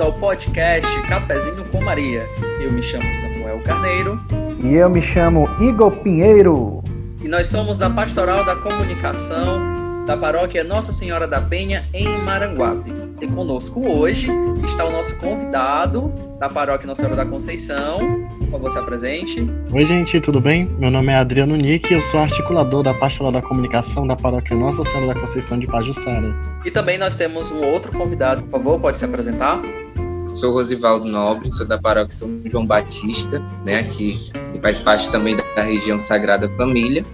bem-vindos ao podcast Cafezinho com Maria. Eu me chamo Samuel Carneiro. E eu me chamo Igor Pinheiro. E nós somos da Pastoral da Comunicação da Paróquia Nossa Senhora da Penha, em Maranguape. E conosco hoje está o nosso convidado da Paróquia Nossa Senhora da Conceição. Por favor, se apresente. Oi, gente, tudo bem? Meu nome é Adriano Nick e eu sou articulador da Pastoral da Comunicação da Paróquia Nossa Senhora da Conceição de Pajuçara. E também nós temos um outro convidado. Por favor, pode se apresentar? Sou Rosivaldo Nobre, sou da Paróquia São João Batista, né, aqui, e faz parte também da região Sagrada Família.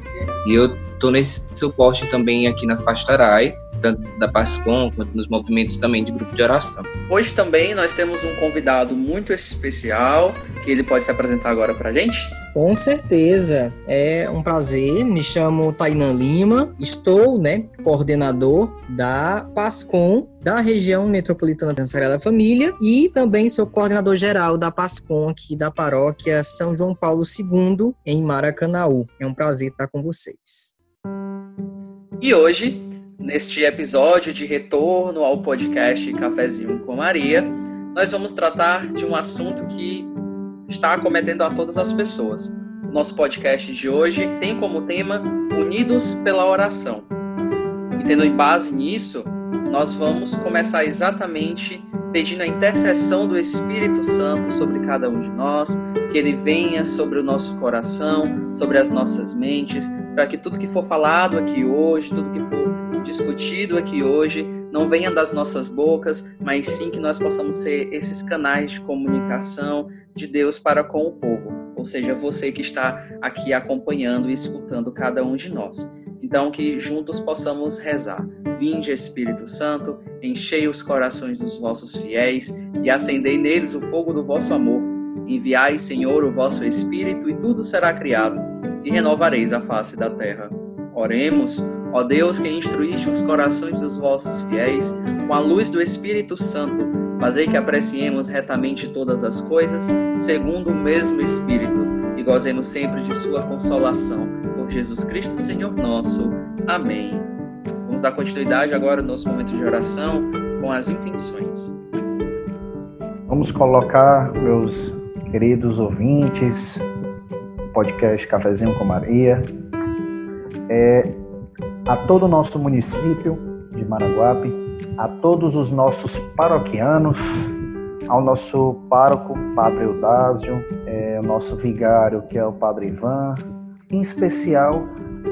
E eu estou nesse suporte também aqui nas pastorais, tanto da Pascom quanto nos movimentos também de grupo de oração. Hoje também nós temos um convidado muito especial, que ele pode se apresentar agora para a gente. Com certeza, é um prazer. Me chamo Tainan Lima, estou, né, coordenador da PASCOM da região metropolitana da Sagrada Família e também sou coordenador geral da PASCOM aqui da paróquia São João Paulo II em Maracanaú. É um prazer estar com vocês. E hoje, neste episódio de retorno ao podcast Cafezinho com Maria, nós vamos tratar de um assunto que está acometendo a todas as pessoas. O nosso podcast de hoje tem como tema Unidos pela Oração. E tendo em base nisso, nós vamos começar exatamente pedindo a intercessão do Espírito Santo sobre cada um de nós, que ele venha sobre o nosso coração, sobre as nossas mentes, para que tudo que for falado aqui hoje, tudo que for discutido aqui hoje, não venha das nossas bocas, mas sim que nós possamos ser esses canais de comunicação de Deus para com o povo, ou seja, você que está aqui acompanhando e escutando cada um de nós. Então, que juntos possamos rezar. Vinde, Espírito Santo, enchei os corações dos vossos fiéis e acendei neles o fogo do vosso amor. Enviai, Senhor, o vosso Espírito, e tudo será criado, e renovareis a face da terra. Oremos, ó Deus que instruíste os corações dos vossos fiéis com a luz do Espírito Santo, fazei que apreciemos retamente todas as coisas, segundo o mesmo Espírito, e gozemos sempre de sua consolação. Jesus Cristo, Senhor nosso. Amém. Vamos dar continuidade agora no nosso momento de oração com as intenções. Vamos colocar, meus queridos ouvintes, podcast Cafezinho com Maria, é, a todo o nosso município de Maranguape, a todos os nossos paroquianos, ao nosso pároco, Padre Eudásio, é, o nosso vigário, que é o Padre Ivan, em especial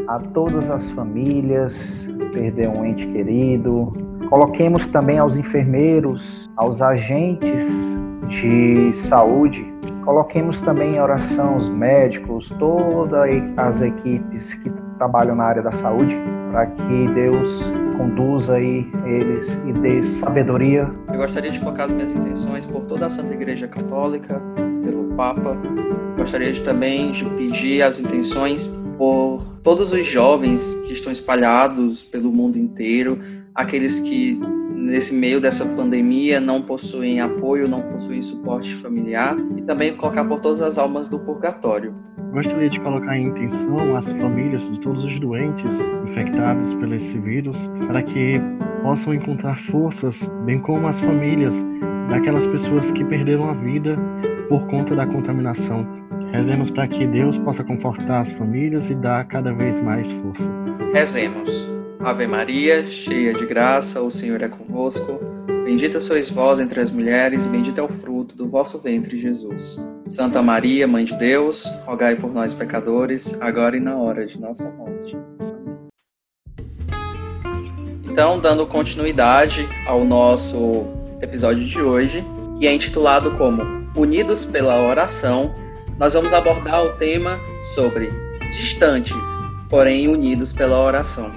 a todas as famílias perder um ente querido. Coloquemos também aos enfermeiros, aos agentes de saúde. Coloquemos também em oração os médicos, todas as equipes que trabalham na área da saúde, para que Deus conduza aí eles e dê sabedoria. Eu gostaria de colocar as minhas intenções por toda a Santa Igreja Católica, Papa. Gostaria de, também de pedir as intenções por todos os jovens que estão espalhados pelo mundo inteiro, aqueles que nesse meio dessa pandemia não possuem apoio, não possuem suporte familiar e também colocar por todas as almas do purgatório. Gostaria de colocar em intenção as famílias de todos os doentes infectados por esse vírus, para que possam encontrar forças, bem como as famílias daquelas pessoas que perderam a vida por conta da contaminação. Rezemos para que Deus possa confortar as famílias e dar cada vez mais força. Rezemos. Ave Maria, cheia de graça, o Senhor é convosco. Bendita sois vós entre as mulheres, e bendito é o fruto do vosso ventre, Jesus. Santa Maria, Mãe de Deus, rogai por nós, pecadores, agora e na hora de nossa morte. Então, dando continuidade ao nosso episódio de hoje, que é intitulado como Unidos pela Oração, nós vamos abordar o tema sobre distantes, porém unidos pela oração.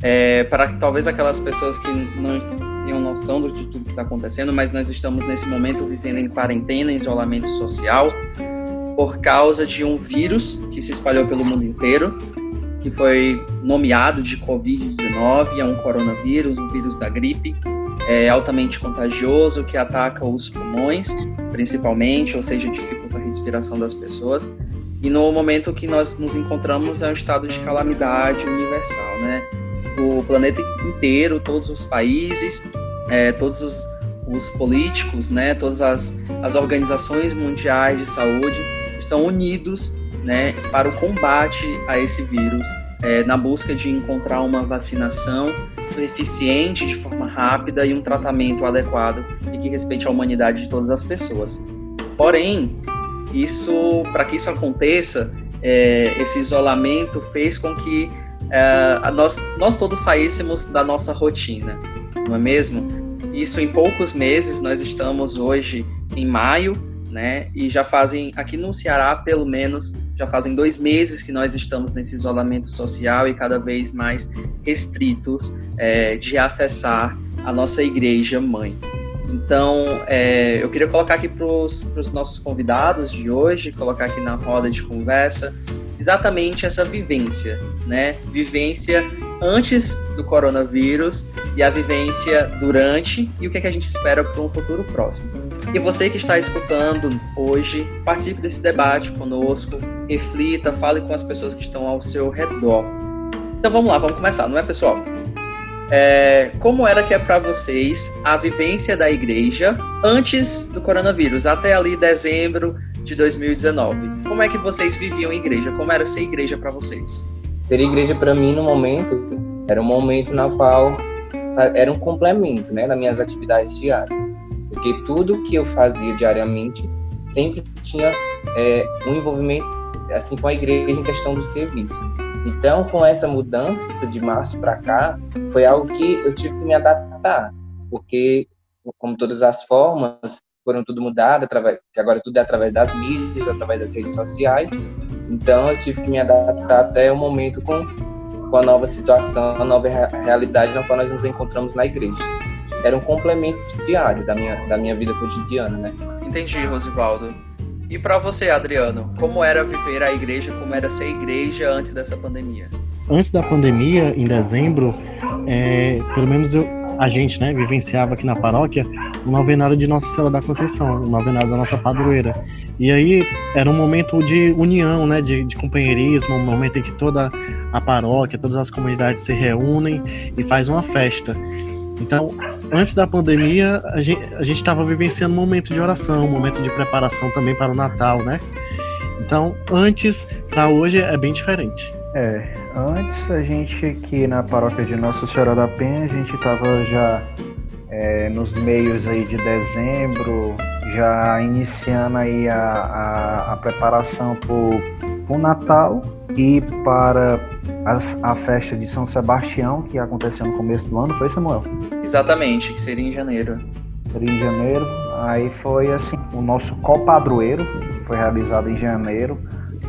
É, para talvez aquelas pessoas que não tenham noção de tudo que está acontecendo, mas nós estamos nesse momento vivendo em quarentena, em isolamento social, por causa de um vírus que se espalhou pelo mundo inteiro, que foi nomeado de Covid-19, é um coronavírus, um vírus da gripe, é altamente contagioso, que ataca os pulmões, principalmente, ou seja, dificulta a respiração das pessoas. E no momento que nós nos encontramos é um estado de calamidade universal, né? o planeta inteiro, todos os países, é, todos os, os políticos, né, todas as, as organizações mundiais de saúde estão unidos né, para o combate a esse vírus, é, na busca de encontrar uma vacinação eficiente, de forma rápida e um tratamento adequado e que respeite a humanidade de todas as pessoas. Porém, isso, para que isso aconteça, é, esse isolamento fez com que é, nós, nós todos saíssemos da nossa rotina, não é mesmo? Isso em poucos meses, nós estamos hoje em maio, né? E já fazem, aqui no Ceará, pelo menos, já fazem dois meses que nós estamos nesse isolamento social e cada vez mais restritos é, de acessar a nossa igreja mãe. Então, é, eu queria colocar aqui para os nossos convidados de hoje, colocar aqui na roda de conversa, exatamente essa vivência, né? Vivência antes do coronavírus e a vivência durante e o que, é que a gente espera para um futuro próximo. E você que está escutando hoje, participe desse debate conosco, reflita, fale com as pessoas que estão ao seu redor. Então vamos lá, vamos começar, não é, pessoal? É, como era que é para vocês a vivência da igreja antes do coronavírus, até ali dezembro de 2019? Como é que vocês viviam igreja? Como era ser igreja para vocês? Ser igreja para mim no momento era um momento na qual era um complemento, né, nas minhas atividades diárias, porque tudo que eu fazia diariamente sempre tinha é, um envolvimento assim com a igreja em questão do serviço. Então, com essa mudança de março para cá, foi algo que eu tive que me adaptar, porque, como todas as formas, foram tudo mudado, através, que agora tudo é através das mídias, através das redes sociais. Então, eu tive que me adaptar até o momento com, com a nova situação, a nova realidade na qual nós nos encontramos na igreja. Era um complemento diário da minha, da minha vida cotidiana, né? Entendi, Rosivaldo. E para você, Adriano, como era viver a igreja, como era ser igreja antes dessa pandemia? Antes da pandemia, em dezembro, é, pelo menos eu, a gente, né, vivenciava aqui na paróquia o novenário de Nossa Senhora da Conceição, o novenário da nossa padroeira. E aí era um momento de união, né, de, de companheirismo, um momento em que toda a paróquia, todas as comunidades se reúnem e faz uma festa. Então, antes da pandemia, a gente estava vivenciando um momento de oração, um momento de preparação também para o Natal, né? Então, antes para hoje é bem diferente. É, antes a gente aqui na paróquia de Nossa Senhora da Penha, a gente estava já é, nos meios aí de dezembro, já iniciando aí a, a, a preparação para o Natal e para a, a, festa de São Sebastião, que aconteceu no começo do ano, foi Samuel? Exatamente, que seria em janeiro. Seria em janeiro. Aí foi assim, o nosso copadroeiro, que foi realizado em janeiro,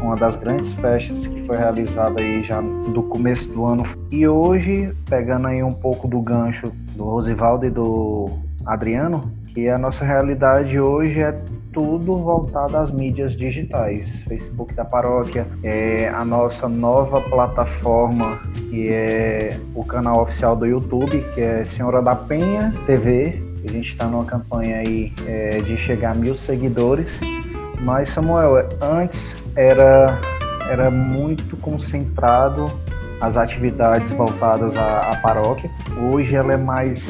uma das grandes festas que foi realizada aí já do começo do ano. E hoje, pegando aí um pouco do gancho do Rosivaldo e do Adriano, que a nossa realidade hoje é tudo voltado às mídias digitais. Facebook da paróquia, é a nossa nova plataforma, que é o canal oficial do YouTube, que é Senhora da Penha TV. A gente está numa campanha aí é, de chegar a mil seguidores. Mas, Samuel, antes era, era muito concentrado as atividades voltadas à, à paróquia. Hoje ela é mais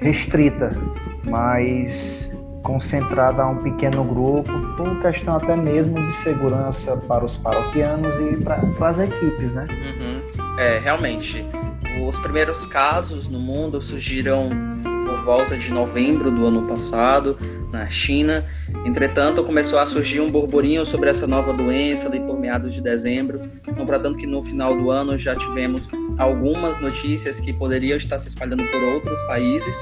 restrita, mais concentrada a um pequeno grupo, por questão até mesmo de segurança para os paroquianos e para, as equipes, né? Uhum. É, realmente. Os primeiros casos no mundo surgiram por volta de novembro do ano passado, na China. Entretanto, começou a surgir um burburinho sobre essa nova doença ali por meados de dezembro. Não para tanto que no final do ano já tivemos algumas notícias que poderiam estar se espalhando por outros países.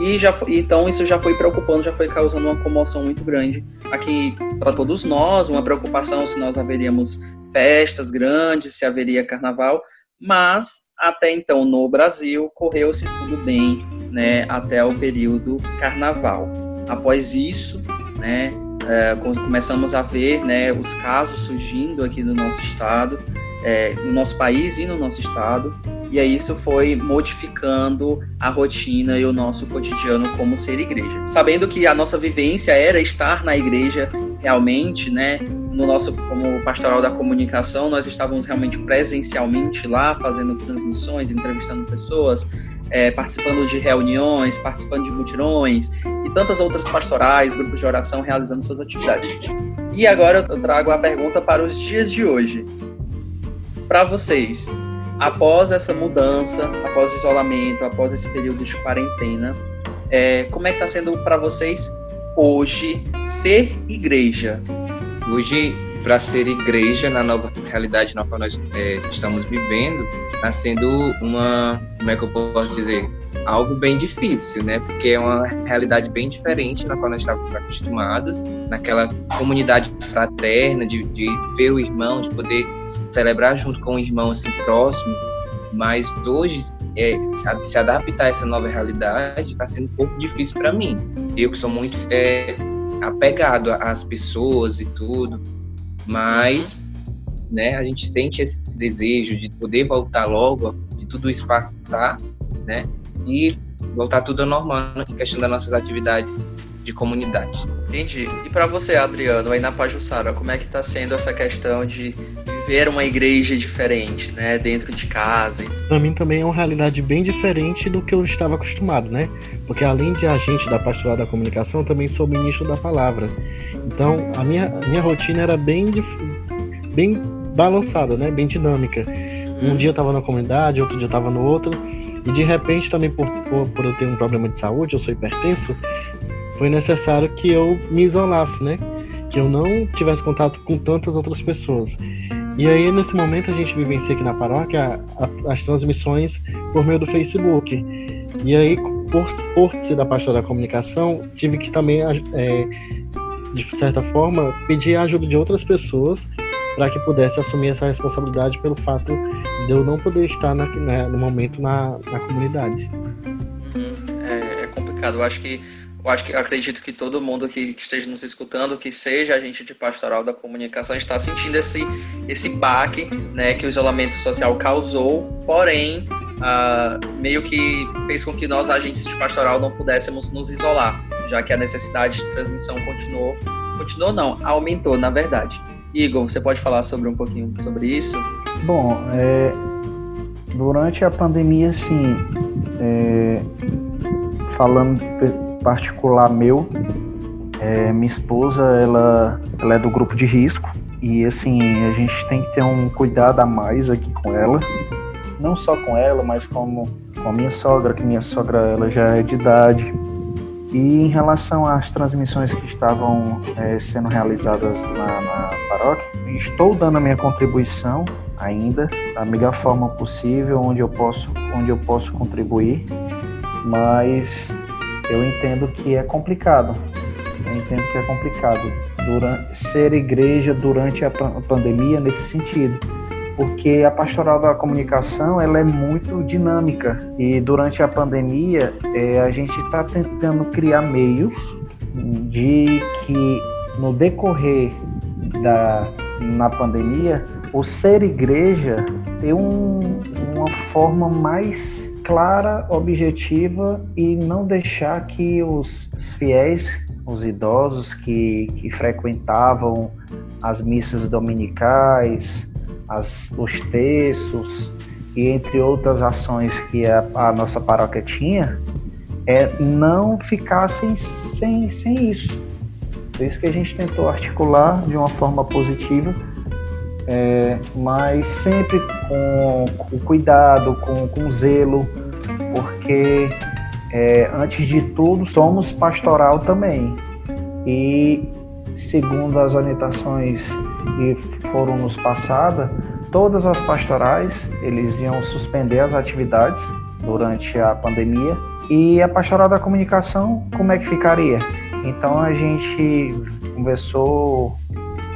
E já foi, então isso já foi preocupando, já foi causando uma comoção muito grande aqui para todos nós, uma preocupação se nós haveríamos festas grandes, se haveria carnaval, mas até então no Brasil correu-se tudo bem, né, até o período carnaval. Após isso, né, é, começamos a ver, né, os casos surgindo aqui no nosso estado, é, no nosso país e no nosso estado, e aí isso foi modificando a rotina e o nosso cotidiano como ser igreja. Sabendo que a nossa vivência era estar na igreja realmente, né? No nosso, como pastoral da comunicação, nós estávamos realmente presencialmente lá, fazendo transmissões, entrevistando pessoas, é, participando de reuniões, participando de mutirões e tantas outras pastorais, grupos de oração realizando suas atividades. E agora eu trago a pergunta para os dias de hoje. Para vocês, após essa mudança, após o isolamento, após esse período de quarentena, é, como é que está sendo para vocês hoje ser igreja? Hoje, para ser igreja na nova realidade na qual nós é, estamos vivendo, está sendo uma, como é que eu posso dizer, algo bem difícil, né? Porque é uma realidade bem diferente na qual nós estávamos acostumados, naquela comunidade fraterna, de, de ver o irmão, de poder celebrar junto com o irmão assim próximo. Mas hoje é, se adaptar a essa nova realidade está sendo um pouco difícil para mim. Eu que sou muito é, apegado às pessoas e tudo, mas né, a gente sente esse desejo de poder voltar logo, de tudo isso passar, né, e voltar tudo ao normal em questão das nossas atividades de comunidade. Entendi. E para você, Adriano, aí na Pajussara, como é que está sendo essa questão de viver uma igreja diferente, né, dentro de casa? Para mim também é uma realidade bem diferente do que eu estava acostumado, né? Porque além de agente da pastoral da comunicação, eu também sou ministro da palavra. Então, a minha, minha rotina era bem, bem balançada, né? Bem dinâmica. Um uhum. dia eu estava na comunidade, outro dia eu estava no outro. E de repente, também por, por, por, eu ter um problema de saúde, eu sou hipertenso, foi necessário que eu me isolasse, né? Que eu não tivesse contato com tantas outras pessoas. E aí, nesse momento, a gente vivencia aqui na paróquia as transmissões por meio do Facebook. E aí, por, por ser da pastora da comunicação, tive que também, é, de certa forma, pedir a ajuda de outras pessoas para que pudesse assumir essa responsabilidade pelo fato de eu não poder estar na, né, no momento na, na comunidade. Uhum. É, é complicado. Eu acho que eu acho que acredito que todo mundo que, que, esteja nos escutando, que seja agente de pastoral da comunicação, está sentindo esse esse baque, né, que o isolamento social causou. Porém, uh, meio que fez com que nós agentes de pastoral não pudéssemos nos isolar, já que a necessidade de transmissão continuou, continuou não, aumentou na verdade. Igor, você pode falar sobre um pouquinho sobre isso? Bom, é, durante a pandemia, sim, é, falando particular meu, é, minha esposa, ela, ela é do grupo de risco e assim, a gente tem que ter um cuidado a mais aqui com ela, não só com ela, mas como com a minha sogra, que minha sogra ela já é de idade. E em relação às transmissões que estavam é, sendo realizadas na, na paróquia, estou dando a minha contribuição ainda da melhor forma possível, onde eu posso, onde eu posso contribuir, mas eu entendo que é complicado. Eu entendo que é complicado durante, ser igreja durante a pandemia nesse sentido, porque a pastoral da comunicação ela é muito dinâmica e durante a pandemia é, a gente está tentando criar meios de que no decorrer da na pandemia o ser igreja ter um, uma forma mais clara, objetiva e não deixar que os fiéis, os idosos que, que frequentavam as missas dominicais, as, os textos e entre outras ações que a, a nossa paróquia tinha, é, não ficassem sem, sem isso. Por isso que a gente tentou articular de uma forma positiva é, mas sempre com, com cuidado, com, com zelo, porque é, antes de tudo somos pastoral também. E segundo as orientações que foram nos passadas, todas as pastorais eles iam suspender as atividades durante a pandemia e a pastoral da comunicação como é que ficaria? Então a gente conversou,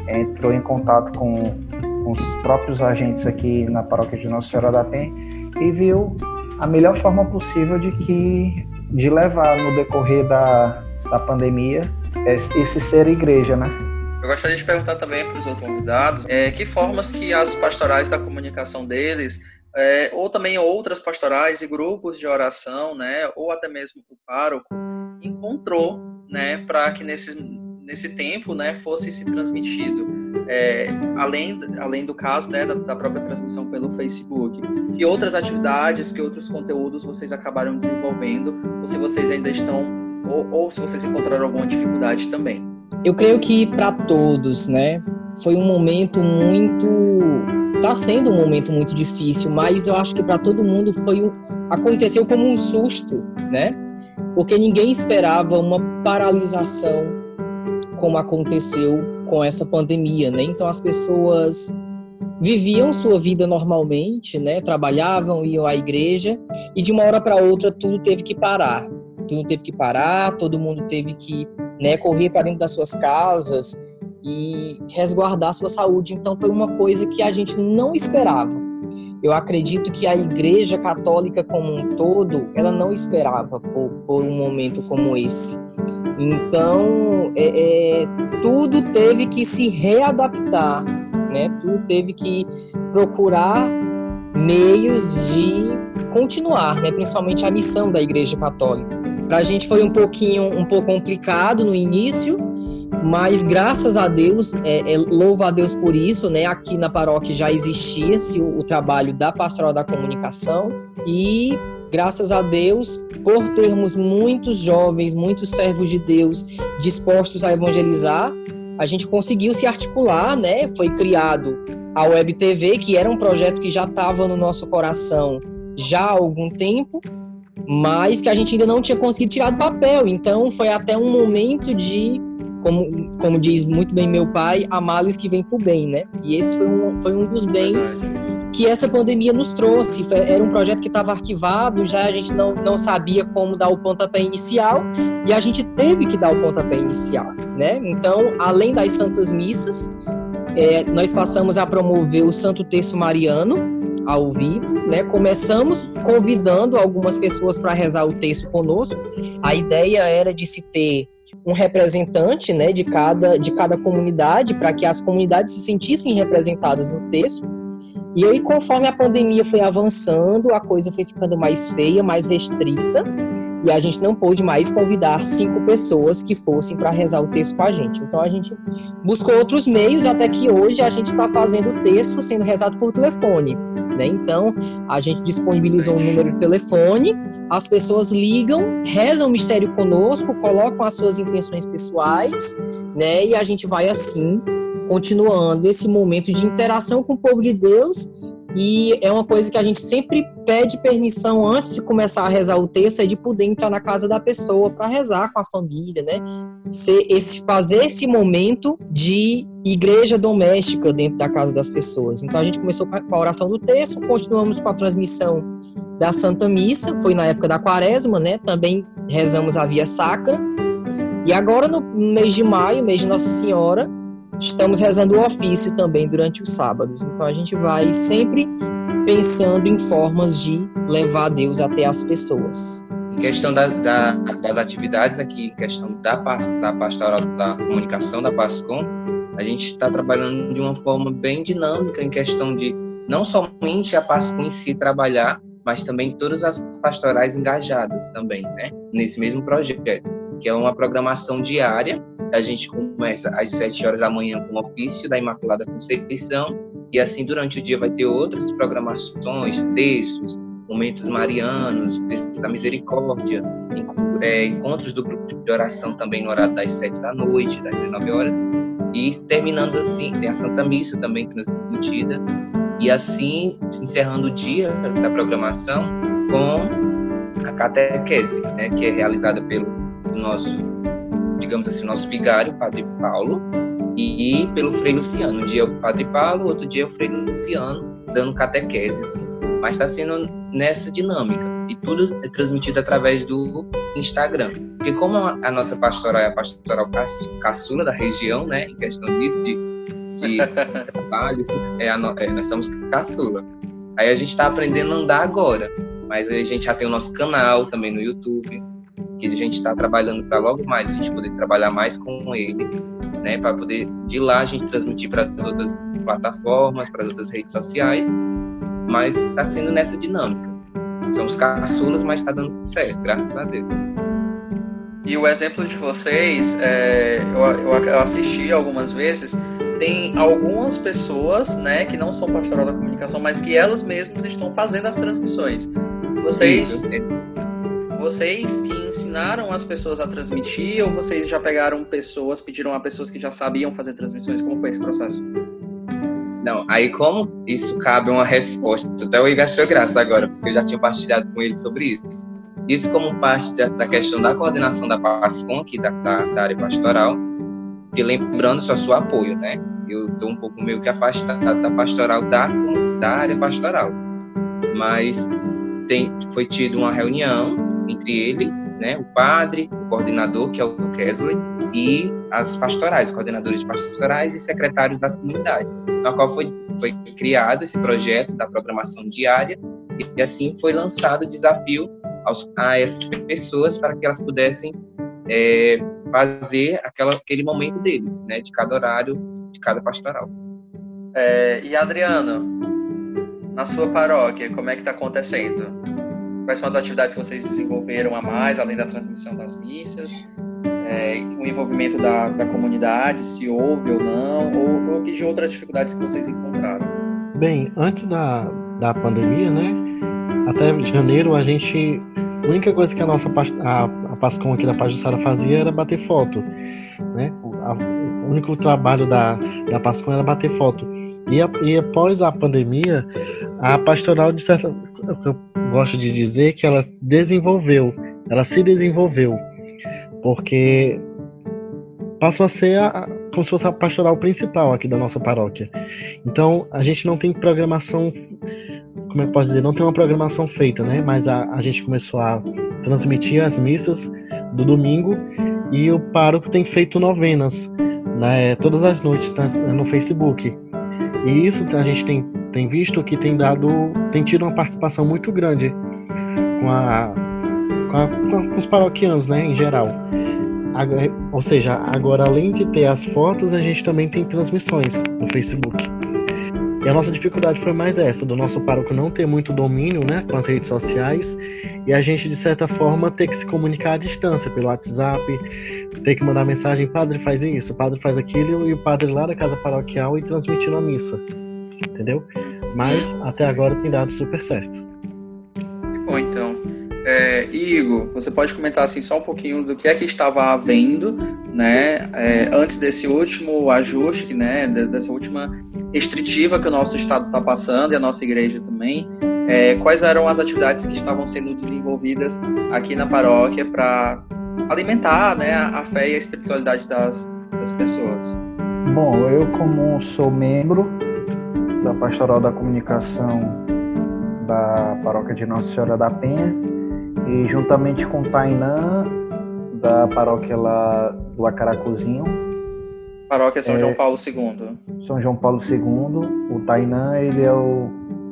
entrou em contato com com os próprios agentes aqui na paróquia de Nossa Senhora da Penha e viu a melhor forma possível de que de levar no decorrer da, da pandemia esse ser igreja, né? Eu gostaria de perguntar também para os outros convidados é, que formas que as pastorais da comunicação deles, é, ou também outras pastorais e grupos de oração, né, ou até mesmo o pároco, encontrou, né, para que nesses nesse tempo, né, fosse se transmitido, é, além, além do caso né, da, da, própria transmissão pelo Facebook, que outras atividades, que outros conteúdos vocês acabaram desenvolvendo, ou se vocês ainda estão, ou, ou se vocês encontraram alguma dificuldade também? Eu creio que para todos, né, foi um momento muito está sendo um momento muito difícil, mas eu acho que para todo mundo foi um, aconteceu como um susto, né? Porque ninguém esperava uma paralisação como aconteceu com essa pandemia, né? Então as pessoas viviam sua vida normalmente, né? Trabalhavam, iam à igreja e de uma hora para outra tudo teve que parar. Tudo teve que parar, todo mundo teve que, né, correr para dentro das suas casas e resguardar sua saúde. Então foi uma coisa que a gente não esperava. Eu acredito que a Igreja Católica como um todo, ela não esperava por, por um momento como esse. Então, é, é, tudo teve que se readaptar, né? Tudo teve que procurar meios de continuar, né? Principalmente a missão da Igreja Católica. Para a gente foi um pouquinho, um pouco complicado no início, mas graças a Deus, é, é, louvo a Deus por isso, né? Aqui na paróquia já existia o, o trabalho da pastoral da comunicação e graças a Deus, por termos muitos jovens, muitos servos de Deus dispostos a evangelizar, a gente conseguiu se articular, né? Foi criado a Web TV, que era um projeto que já estava no nosso coração já há algum tempo, mas que a gente ainda não tinha conseguido tirar do papel. Então, foi até um momento de como, como diz muito bem meu pai, há males que vem por bem, né? E esse foi um, foi um dos bens que essa pandemia nos trouxe. Era um projeto que estava arquivado, já a gente não, não sabia como dar o pontapé inicial e a gente teve que dar o pontapé inicial, né? Então, além das santas missas, é, nós passamos a promover o Santo Terço Mariano ao vivo, né? Começamos convidando algumas pessoas para rezar o texto conosco. A ideia era de se ter um representante né, de, cada, de cada comunidade, para que as comunidades se sentissem representadas no texto. E aí, conforme a pandemia foi avançando, a coisa foi ficando mais feia, mais restrita, e a gente não pôde mais convidar cinco pessoas que fossem para rezar o texto com a gente. Então a gente buscou outros meios, até que hoje a gente está fazendo o texto sendo rezado por telefone. Né? Então, a gente disponibilizou um número de telefone, as pessoas ligam, rezam o mistério conosco, colocam as suas intenções pessoais, né? E a gente vai assim continuando esse momento de interação com o povo de Deus e é uma coisa que a gente sempre pede permissão antes de começar a rezar o texto, é de poder entrar na casa da pessoa para rezar com a família, né? Ser esse, fazer esse momento de igreja doméstica dentro da casa das pessoas. Então a gente começou com a oração do texto, continuamos com a transmissão da Santa Missa, foi na época da Quaresma, né? Também rezamos a Via Sacra. E agora no mês de maio, mês de Nossa Senhora, estamos rezando o ofício também durante os sábados. Então a gente vai sempre pensando em formas de levar Deus até as pessoas. Em questão da, da, das atividades aqui, em questão da, da pastoral da comunicação da PASCOM, a gente está trabalhando de uma forma bem dinâmica em questão de não somente a PASCOM em si trabalhar, mas também todas as pastorais engajadas também, né, nesse mesmo projeto, que é uma programação diária a gente começa às 7 horas da manhã com o ofício da Imaculada Conceição, e assim durante o dia vai ter outras programações, textos, momentos marianos, textos da misericórdia, é, encontros do grupo de oração também no horário das 7 da noite, das 19 horas, e terminando assim, tem a Santa Missa também transmitida, e assim encerrando o dia da programação com a catequese, né, que é realizada pelo nosso digamos assim, nosso vigário, o Padre Paulo, e pelo Frei Luciano. Um dia é o Padre Paulo, outro dia é o Frei Luciano, dando catequese, assim. Mas está sendo nessa dinâmica. E tudo é transmitido através do Instagram. Porque como a nossa pastoral é a pastoral caçula da região, né, em questão disso, de, de trabalho, é, a, é nós somos caçula. Aí a gente está aprendendo a andar agora. Mas a gente já tem o nosso canal também no YouTube, que a gente está trabalhando para logo mais a gente poder trabalhar mais com ele, né, para poder de lá a gente transmitir para as outras plataformas, para as outras redes sociais, mas está sendo nessa dinâmica. Somos caçulas, mas está dando certo, graças a Deus. E o exemplo de vocês, é, eu, eu assisti algumas vezes, tem algumas pessoas, né, que não são pastoral da comunicação, mas que elas mesmas estão fazendo as transmissões. Vocês, vocês que ensinaram as pessoas a transmitir ou vocês já pegaram pessoas, pediram a pessoas que já sabiam fazer transmissões? Como foi esse processo? Não, aí como isso cabe uma resposta, até o Igor achou graça agora, porque eu já tinha partilhado com ele sobre isso. Isso como parte da, da questão da coordenação da PASCOM, aqui da, da, da área pastoral, e lembrando só seu apoio, né? Eu estou um pouco meio que afastado da pastoral da, da área pastoral, mas tem, foi tido uma reunião entre eles, né? O padre, o coordenador, que é o Kesley, e as pastorais, coordenadores pastorais e secretários das comunidades, na qual foi, foi criado esse projeto da programação diária e assim foi lançado o desafio aos, a essas pessoas para que elas pudessem é, fazer aquela, aquele momento deles, né, de cada horário, de cada pastoral. É, e Adriano, na sua paróquia, como é que está acontecendo? Quais são as atividades que vocês desenvolveram a mais, além da transmissão das missas? É, o envolvimento da, da comunidade, se houve ou não, ou, ou de outras dificuldades que vocês encontraram? Bem, antes da, da pandemia, né, até janeiro a gente a única coisa que a nossa a, a Pascom aqui da Pajussara fazia era bater foto, né? O, a, o único trabalho da, da Pascom era bater foto. E, a, e após a pandemia, a pastoral, de certa, gosto de dizer que ela desenvolveu, ela se desenvolveu, porque passou a ser a, como se fosse a pastoral principal aqui da nossa paróquia. Então, a gente não tem programação como é que pode dizer, não tem uma programação feita, né? Mas a, a gente começou a transmitir as missas do domingo e o pároco tem feito novenas, né? Todas as noites tá, no Facebook. E isso a gente tem, tem visto que tem dado, tem tido uma participação muito grande com, a, com, a, com os paroquianos, né? Em geral. Ou seja, agora além de ter as fotos, a gente também tem transmissões no Facebook. E a nossa dificuldade foi mais essa, do nosso pároco não ter muito domínio né, com as redes sociais e a gente, de certa forma, ter que se comunicar à distância, pelo WhatsApp, ter que mandar mensagem, padre faz isso, padre faz aquilo, e o padre lá da casa paroquial e transmitindo a missa. Entendeu? Mas até agora tem dado super certo. Bom, então. É, Igor, você pode comentar assim só um pouquinho do que é que estava havendo, né, é, antes desse último ajuste, né, dessa última restritiva que o nosso estado está passando e a nossa igreja também. É, quais eram as atividades que estavam sendo desenvolvidas aqui na paróquia para alimentar né, a fé e a espiritualidade das, das pessoas? Bom, eu como sou membro da Pastoral da Comunicação da Paróquia de Nossa Senhora da Penha e juntamente com Tainã da paróquia lá do Acaracuzinho, Paróquia São é, João Paulo II. São João Paulo II. O Tainã, ele é o.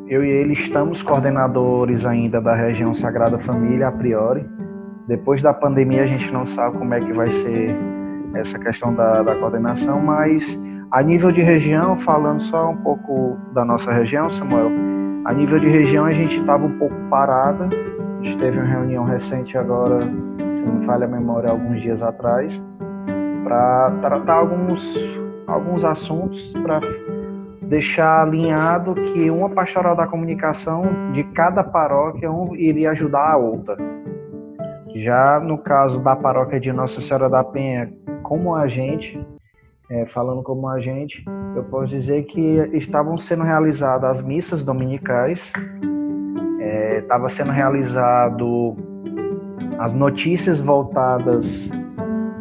Eu e ele estamos coordenadores ainda da região Sagrada Família, a priori. Depois da pandemia, a gente não sabe como é que vai ser essa questão da, da coordenação, mas a nível de região, falando só um pouco da nossa região, Samuel, a nível de região a gente estava um pouco parada. A gente teve uma reunião recente agora, se não me falha a memória, alguns dias atrás, para tratar alguns, alguns assuntos, para deixar alinhado que uma pastoral da comunicação de cada paróquia um iria ajudar a outra. Já no caso da paróquia de Nossa Senhora da Penha, como agente, é, falando como agente, eu posso dizer que estavam sendo realizadas as missas dominicais, estava é, sendo realizado as notícias voltadas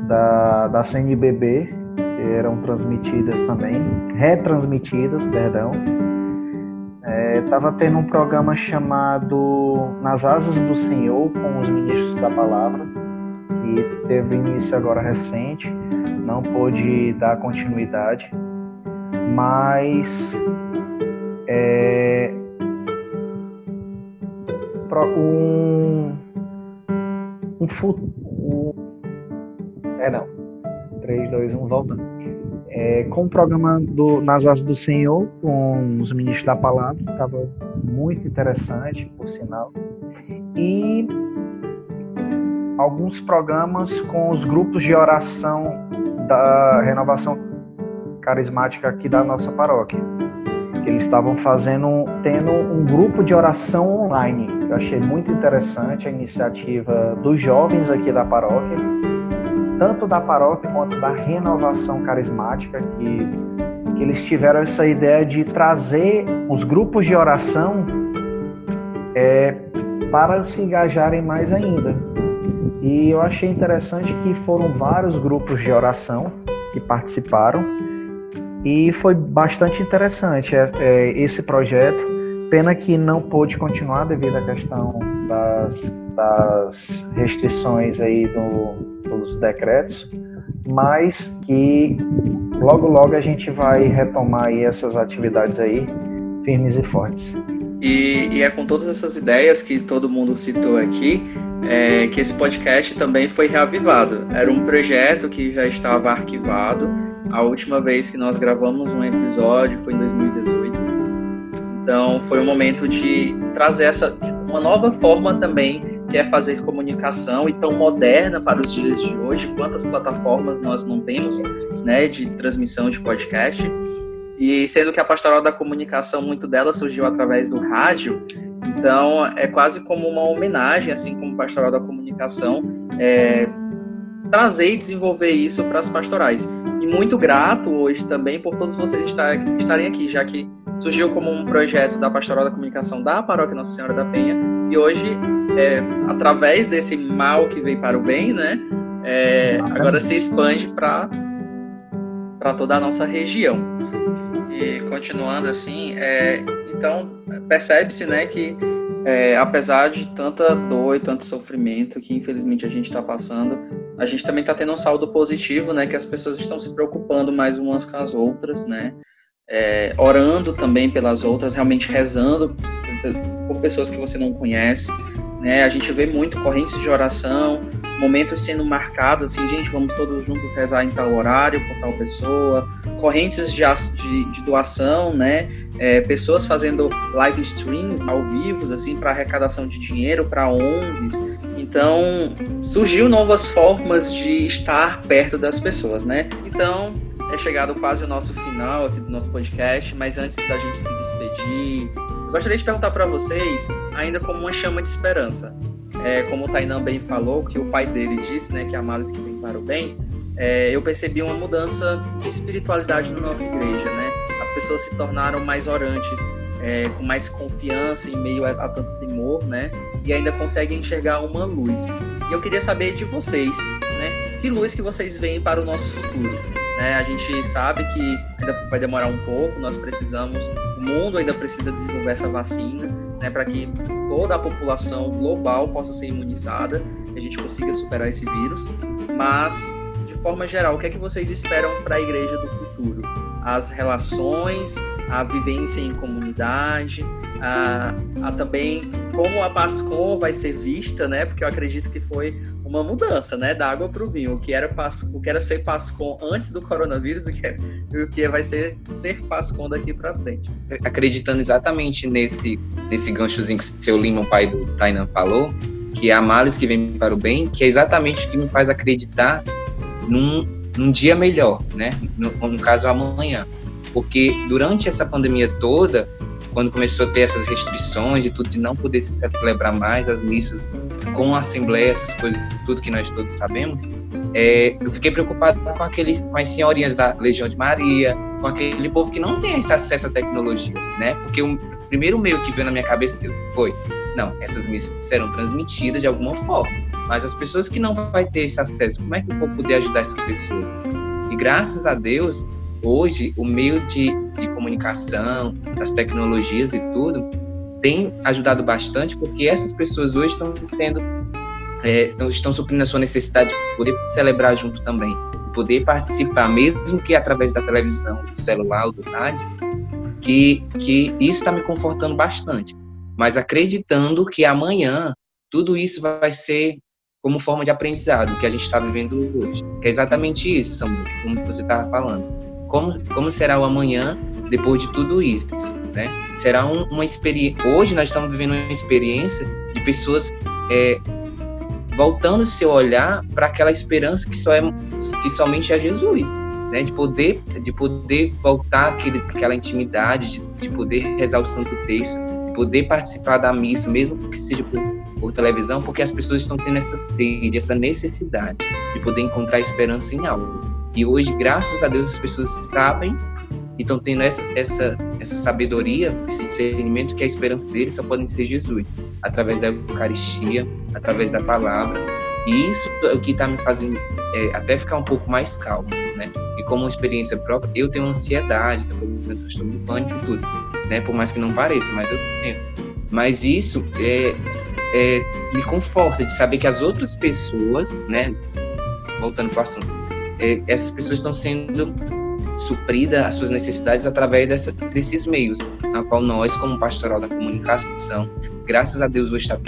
da, da CNBB, que eram transmitidas também, retransmitidas, perdão. Estava é, tendo um programa chamado Nas Asas do Senhor com os ministros da palavra, que teve início agora recente, não pôde dar continuidade, mas é, um, um, é não. 3, 2, 1, voltando. É, com o programa do Nas Asas do Senhor, com os ministros da palavra, estava muito interessante, por sinal. E alguns programas com os grupos de oração da renovação carismática aqui da nossa paróquia. Eles estavam fazendo, tendo um grupo de oração online. Eu achei muito interessante a iniciativa dos jovens aqui da paróquia, tanto da paróquia quanto da renovação carismática, que, que eles tiveram essa ideia de trazer os grupos de oração é, para se engajarem mais ainda. E eu achei interessante que foram vários grupos de oração que participaram e foi bastante interessante é, é, esse projeto. Pena que não pôde continuar devido à questão das, das restrições aí do, dos decretos, mas que logo logo a gente vai retomar aí essas atividades aí firmes e fortes. E, e, é com todas essas ideias que todo mundo citou aqui é, que esse podcast também foi reavivado. Era um projeto que já estava arquivado. A última vez que nós gravamos um episódio foi em 2018. Então foi um momento de trazer essa uma nova forma também que é fazer comunicação e tão moderna para os dias de hoje. Quantas plataformas nós não temos, né, de transmissão de podcast? E sendo que a pastoral da comunicação, muito dela surgiu através do rádio, então é quase como uma homenagem, assim como pastoral da comunicação, é, trazer e desenvolver isso para as pastorais. E muito grato hoje também por todos vocês estarem aqui, já que surgiu como um projeto da pastoral da comunicação da paróquia Nossa Senhora da Penha, e hoje, é, através desse mal que veio para o bem, né, é, agora se expande para toda a nossa região. E continuando assim, é, então percebe-se, né, que é, apesar de tanta dor e tanto sofrimento que infelizmente a gente está passando, a gente também está tendo um saldo positivo, né, que as pessoas estão se preocupando mais umas com as outras, né, é, orando também pelas outras, realmente rezando por pessoas que você não conhece, né, a gente vê muito correntes de oração, momentos sendo marcados, assim, gente, vamos todos juntos rezar em tal horário, com tal pessoa, correntes de, de, de doação, né, é, pessoas fazendo live streams ao vivo, assim, para arrecadação de dinheiro para ONGs. Então, surgiu novas formas de estar perto das pessoas, né? Então, é chegado quase o nosso final aqui do nosso podcast, mas antes da gente se despedir, eu gostaria de perguntar para vocês, ainda como uma chama de esperança, é, como o Tainan bem falou, que o pai dele disse, né, que há males que vem para o bem, é, eu percebi uma mudança de espiritualidade na nossa igreja, né? As pessoas se tornaram mais orantes, é, com mais confiança em meio a, a, tanto temor, né? E ainda conseguem enxergar uma luz. E eu queria saber de vocês, né? Que luz que vocês veem para o nosso futuro? Né? A gente sabe que ainda vai demorar um pouco, nós precisamos, o mundo ainda precisa desenvolver essa vacina, né? Para que toda a população global possa ser imunizada, a gente consiga superar esse vírus. Mas de forma geral, o que é que vocês esperam para a igreja do futuro? As relações, a vivência em comunidade, a, a, também como a Pascom vai ser vista, né? Porque eu acredito que foi uma mudança, né? Da água para o vinho. O que era o que era ser Pascom antes do coronavírus e o que, é, o que vai ser ser Pascom daqui para frente. Acreditando exatamente nesse nesse ganchozinho que o seu Lima, o pai do Tainan, falou, que há males que vêm para o bem, que é exatamente o que me faz acreditar num, num dia melhor, né? No, no caso, amanhã. Porque durante essa pandemia toda, quando começou a ter essas restrições e tudo, de não poder se celebrar mais as missas com a Assembleia, essas coisas, tudo que nós todos sabemos, é, eu fiquei preocupado com, aqueles, com as senhorinhas da Legião de Maria, com aquele povo que não tem esse acesso à tecnologia, né? Porque o primeiro meio que veio na minha cabeça foi, não, essas missas serão transmitidas de alguma forma. Mas as pessoas que não vai ter esse acesso, como é que eu vou poder ajudar essas pessoas? E graças a Deus, hoje o meio de, de comunicação, das tecnologias e tudo, tem ajudado bastante, porque essas pessoas hoje estão sendo é, estão, estão suprindo a sua necessidade de poder celebrar junto também, de poder participar, mesmo que através da televisão, do celular, do rádio, que, que isso está me confortando bastante. Mas acreditando que amanhã tudo isso vai ser como forma de aprendizado que a gente está vivendo hoje. Que é exatamente isso, Samuel, como você estava falando. Como, como será o amanhã depois de tudo isso, né? Será um, uma experiência... Hoje nós estamos vivendo uma experiência de pessoas é, voltando seu olhar para aquela esperança que só é que somente é Jesus, né? De poder de poder voltar aquele, aquela intimidade, de, de poder rezar o Santo Texto, de poder participar da missa, mesmo que seja por, por televisão, porque as pessoas estão tendo essa sede, essa necessidade de poder encontrar esperança em algo. E hoje, graças a Deus, as pessoas sabem e estão tendo essa, essa, essa sabedoria, esse discernimento que a esperança deles só pode ser Jesus, através da Eucaristia, através da palavra. E isso é o que está me fazendo é, até ficar um pouco mais calmo, né? E como experiência própria, eu tenho ansiedade, eu transtorno do pânico e tudo, né? Por mais que não pareça, mas eu tenho. Mas isso é, é, me conforta de saber que as outras pessoas, né? Voltando para o assunto, é, essas pessoas estão sendo suprida as suas necessidades através dessa, desses meios, na qual nós, como pastoral da comunicação, graças a Deus hoje está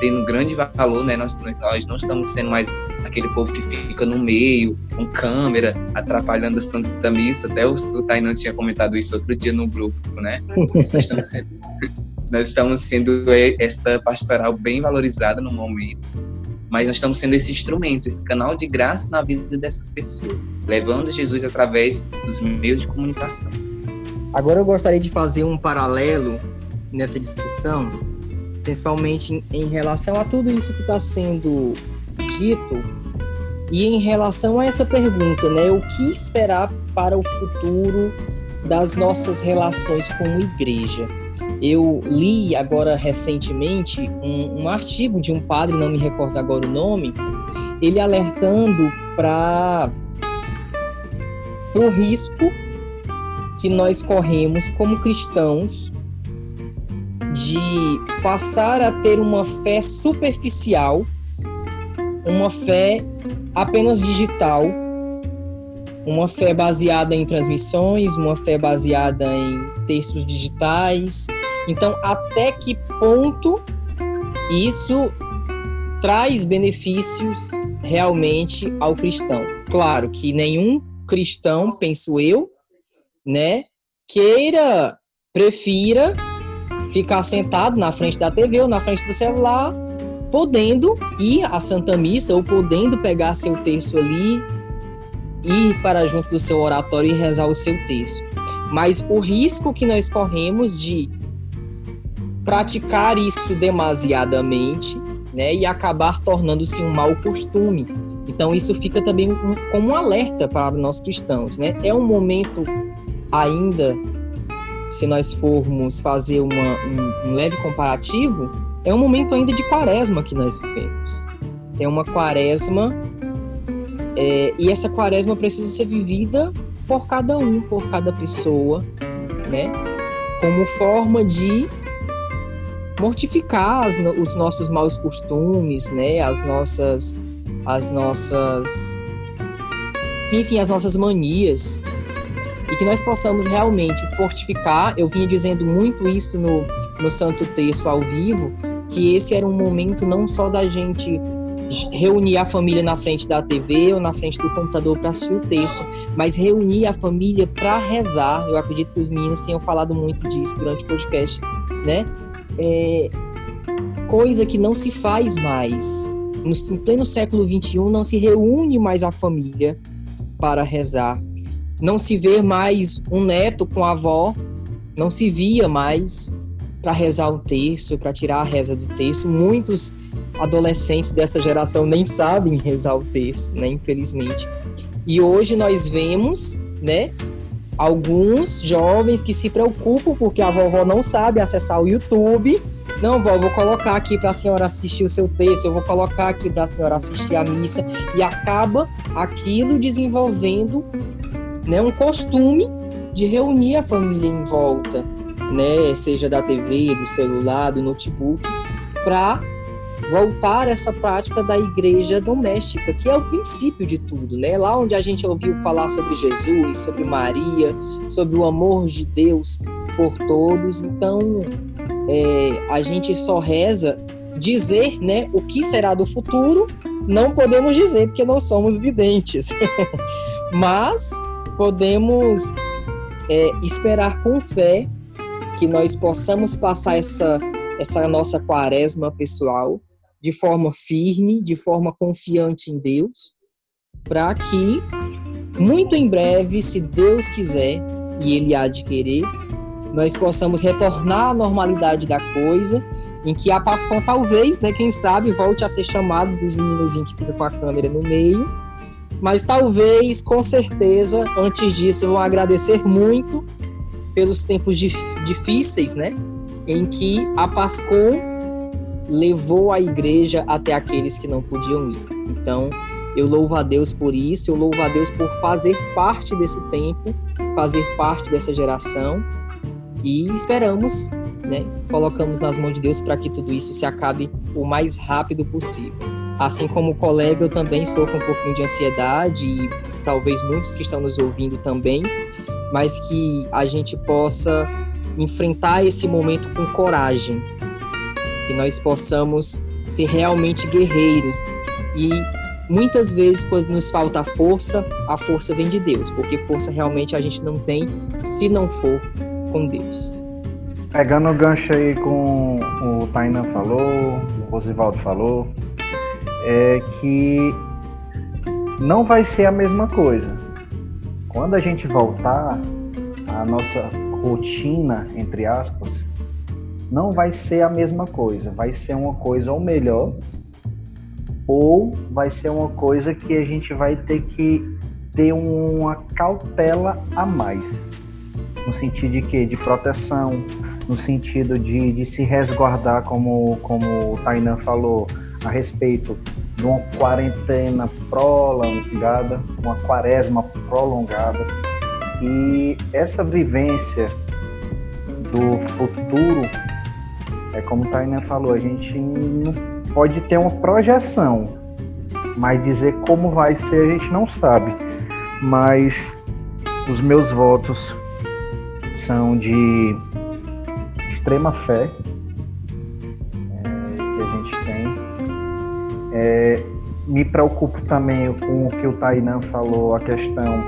tendo grande valor, né? Nós, nós não estamos sendo mais aquele povo que fica no meio, com câmera, atrapalhando a Santa Missa. Até o, o Tainan tinha comentado isso outro dia no grupo, né? nós, estamos sendo, nós estamos sendo é, esta pastoral bem valorizada no momento mas nós estamos sendo esse instrumento, esse canal de graça na vida dessas pessoas, levando Jesus através dos meios de comunicação. Agora eu gostaria de fazer um paralelo nessa discussão, principalmente em, relação a tudo isso que está sendo dito e em relação a essa pergunta, né? O que esperar para o futuro das nossas relações como igreja? Eu li agora recentemente um, um artigo de um padre, não me recordo agora o nome, ele alertando para o risco que nós corremos como cristãos de passar a ter uma fé superficial, uma fé apenas digital, uma fé baseada em transmissões, uma fé baseada em textos digitais, então, até que ponto isso traz benefícios realmente ao cristão? Claro que nenhum cristão, penso eu, né, queira, prefira ficar sentado na frente da TV ou na frente do celular, podendo ir à Santa Missa ou podendo pegar seu texto ali, ir para junto do seu oratório e rezar o seu texto. Mas o risco que nós corremos de praticar isso demasiadamente, né, e acabar tornando-se um mau costume. Então isso fica também como um alerta para nós cristãos, né? É um momento ainda, se nós formos fazer uma, um, um leve comparativo, é um momento ainda de quaresma que nós vivemos. É uma quaresma é, e essa quaresma precisa ser vivida por cada um, por cada pessoa, né? Como forma de mortificar as, os nossos maus costumes, né? As nossas, as nossas, enfim, as nossas manias e que nós possamos realmente fortificar. Eu vinha dizendo muito isso no, no Santo Texto ao vivo, que esse era um momento não só da gente reunir a família na frente da TV ou na frente do computador para assistir o texto, mas reunir a família para rezar. Eu acredito que os meninos tenham falado muito disso durante o podcast, né? é, coisa que não se faz mais. No, em pleno século XXI, não se reúne mais a família para rezar. Não se vê mais um neto com a avó, não se via mais para rezar o terço, para tirar a reza do terço. Muitos adolescentes dessa geração nem sabem rezar o terço, né, infelizmente. E hoje nós vemos, né, alguns jovens que se preocupam porque a vovó não sabe acessar o YouTube. Não, vó, vou colocar aqui para a senhora assistir o seu texto, eu vou colocar aqui para a senhora assistir a missa e acaba aquilo desenvolvendo, né, um costume de reunir a família em volta, né, seja da TV, do celular, do notebook, para voltar essa prática da igreja doméstica, que é o princípio de tudo, né? Lá onde a gente ouviu falar sobre Jesus, sobre Maria, sobre o amor de Deus por todos. Então, é, a gente só reza dizer, né, o que será do futuro, não podemos dizer porque não somos videntes, mas podemos é, esperar com fé que nós possamos passar essa essa nossa quaresma pessoal de forma firme, de forma confiante em Deus, para que muito em breve, se Deus quiser e Ele há de querer, nós possamos retornar à normalidade da coisa, em que a Pascom talvez, né, quem sabe, volte a ser chamado dos meninos que fica com a câmera no meio, mas talvez, com certeza, antes disso, vão agradecer muito pelos tempos difíceis, né, em que a Pascom levou a igreja até aqueles que não podiam ir. Então, eu louvo a Deus por isso, eu louvo a Deus por fazer parte desse tempo, fazer parte dessa geração e esperamos, né, colocamos nas mãos de Deus para que tudo isso se acabe o mais rápido possível. Assim como o colega, eu também sofro um pouquinho de ansiedade e talvez muitos que estão nos ouvindo também, mas que a gente possa enfrentar esse momento com coragem, que nós possamos ser realmente guerreiros e muitas vezes quando nos falta força, a força vem de Deus, porque força realmente a gente não tem se não for com Deus. Pegando o gancho aí com o Tainan falou, o Rosivaldo falou, é que não vai ser a mesma coisa. Quando a gente voltar à nossa rotina, entre aspas, não vai ser a mesma coisa, vai ser uma coisa ou melhor, ou vai ser uma coisa que a gente vai ter que ter uma cautela a mais, no sentido de que de proteção, no sentido de, de se resguardar, como, como o Tainan falou, a respeito de uma quarentena prolongada, uma quaresma prolongada. E essa vivência do futuro é como o Tainan falou, a gente pode ter uma projeção, mas dizer como vai ser a gente não sabe. Mas os meus votos são de extrema fé É, me preocupo também com o que o Tainan falou, a questão